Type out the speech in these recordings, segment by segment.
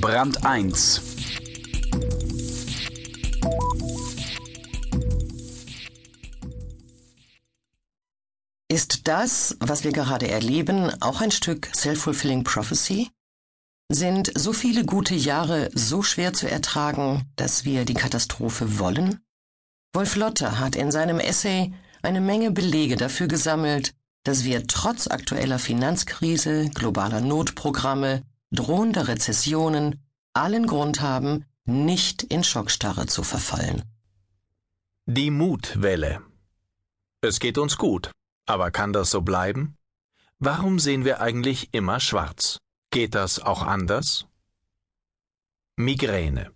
Brand 1 Ist das, was wir gerade erleben, auch ein Stück Self-Fulfilling Prophecy? Sind so viele gute Jahre so schwer zu ertragen, dass wir die Katastrophe wollen? Wolf Lotte hat in seinem Essay eine Menge Belege dafür gesammelt, dass wir trotz aktueller Finanzkrise, globaler Notprogramme, drohender Rezessionen allen Grund haben, nicht in Schockstarre zu verfallen. Die Mutwelle. Es geht uns gut, aber kann das so bleiben? Warum sehen wir eigentlich immer schwarz? Geht das auch anders? Migräne.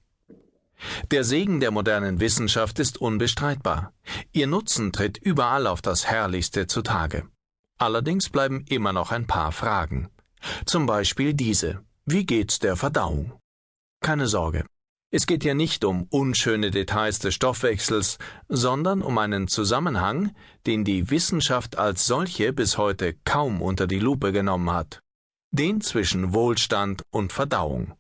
Der Segen der modernen Wissenschaft ist unbestreitbar. Ihr Nutzen tritt überall auf das Herrlichste zutage. Allerdings bleiben immer noch ein paar Fragen. Zum Beispiel diese. Wie geht's der Verdauung? Keine Sorge. Es geht hier nicht um unschöne Details des Stoffwechsels, sondern um einen Zusammenhang, den die Wissenschaft als solche bis heute kaum unter die Lupe genommen hat. Den zwischen Wohlstand und Verdauung.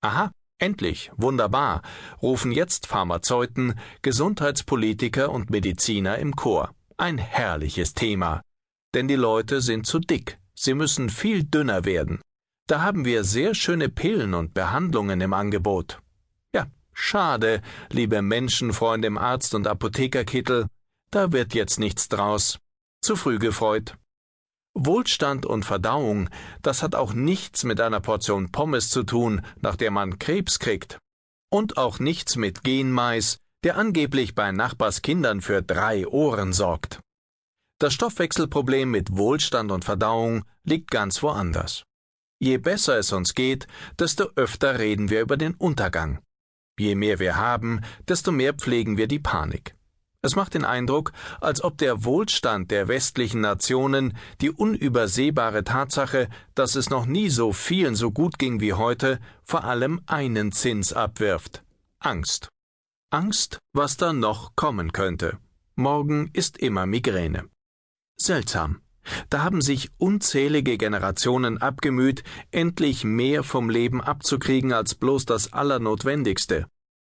Aha, endlich, wunderbar, rufen jetzt Pharmazeuten, Gesundheitspolitiker und Mediziner im Chor. Ein herrliches Thema. Denn die Leute sind zu dick, sie müssen viel dünner werden. Da haben wir sehr schöne Pillen und Behandlungen im Angebot. Ja, schade, liebe Menschenfreunde im Arzt- und Apothekerkittel, da wird jetzt nichts draus. Zu früh gefreut. Wohlstand und Verdauung, das hat auch nichts mit einer Portion Pommes zu tun, nach der man Krebs kriegt. Und auch nichts mit Genmais, der angeblich bei Nachbarskindern für drei Ohren sorgt. Das Stoffwechselproblem mit Wohlstand und Verdauung liegt ganz woanders. Je besser es uns geht, desto öfter reden wir über den Untergang. Je mehr wir haben, desto mehr pflegen wir die Panik. Es macht den Eindruck, als ob der Wohlstand der westlichen Nationen die unübersehbare Tatsache, dass es noch nie so vielen so gut ging wie heute, vor allem einen Zins abwirft Angst. Angst, was da noch kommen könnte. Morgen ist immer Migräne. Seltsam. Da haben sich unzählige Generationen abgemüht, endlich mehr vom Leben abzukriegen als bloß das Allernotwendigste.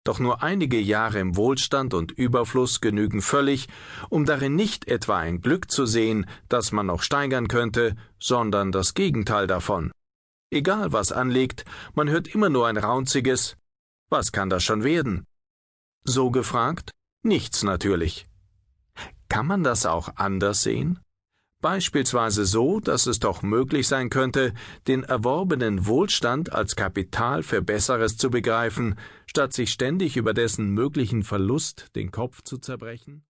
Doch nur einige Jahre im Wohlstand und Überfluss genügen völlig, um darin nicht etwa ein Glück zu sehen, das man noch steigern könnte, sondern das Gegenteil davon. Egal was anliegt, man hört immer nur ein raunziges Was kann das schon werden? So gefragt? Nichts natürlich. Kann man das auch anders sehen? Beispielsweise so, dass es doch möglich sein könnte, den erworbenen Wohlstand als Kapital für Besseres zu begreifen, statt sich ständig über dessen möglichen Verlust den Kopf zu zerbrechen?